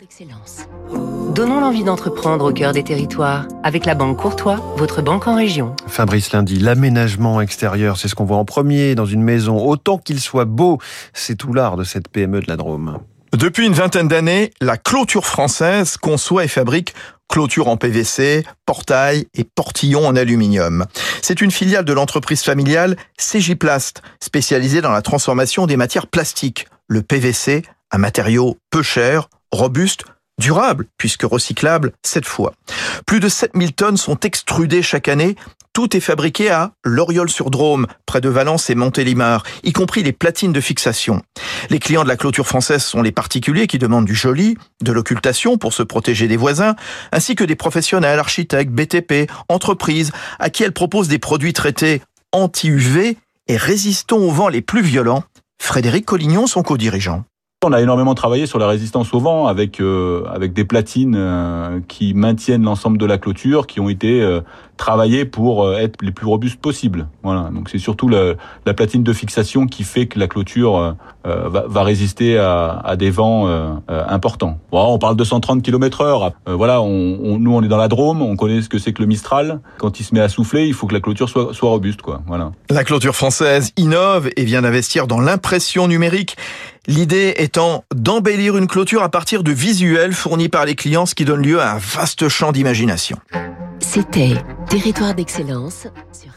d'excellence. Donnons l'envie d'entreprendre au cœur des territoires avec la Banque Courtois, votre banque en région. Fabrice Lundi, l'aménagement extérieur, c'est ce qu'on voit en premier dans une maison. Autant qu'il soit beau, c'est tout l'art de cette PME de la Drôme. Depuis une vingtaine d'années, la clôture française conçoit et fabrique clôture en PVC, portail et portillon en aluminium. C'est une filiale de l'entreprise familiale Cégiplast, spécialisée dans la transformation des matières plastiques. Le PVC, un matériau peu cher, robuste, durable, puisque recyclable cette fois. Plus de 7000 tonnes sont extrudées chaque année. Tout est fabriqué à Loriol-sur-Drôme, près de Valence et Montélimar, y compris les platines de fixation. Les clients de la clôture française sont les particuliers qui demandent du joli, de l'occultation pour se protéger des voisins, ainsi que des professionnels, architectes, BTP, entreprises, à qui elle propose des produits traités anti-UV et résistants aux vents les plus violents. Frédéric Collignon, son co-dirigeant. On a énormément travaillé sur la résistance au vent avec euh, avec des platines euh, qui maintiennent l'ensemble de la clôture, qui ont été euh, travaillées pour être les plus robustes possibles. Voilà. Donc c'est surtout la, la, platine de fixation qui fait que la clôture va, résister à, des vents importants. On parle de 130 km/h. voilà, nous on est dans la Drôme, on connaît ce que c'est que le Mistral. Quand il se met à souffler, il faut que la clôture soit soit robuste, quoi. Voilà. La clôture française innove et vient d'investir dans l'impression numérique L'idée étant d'embellir une clôture à partir de visuels fournis par les clients, ce qui donne lieu à un vaste champ d'imagination. C'était Territoire d'excellence sur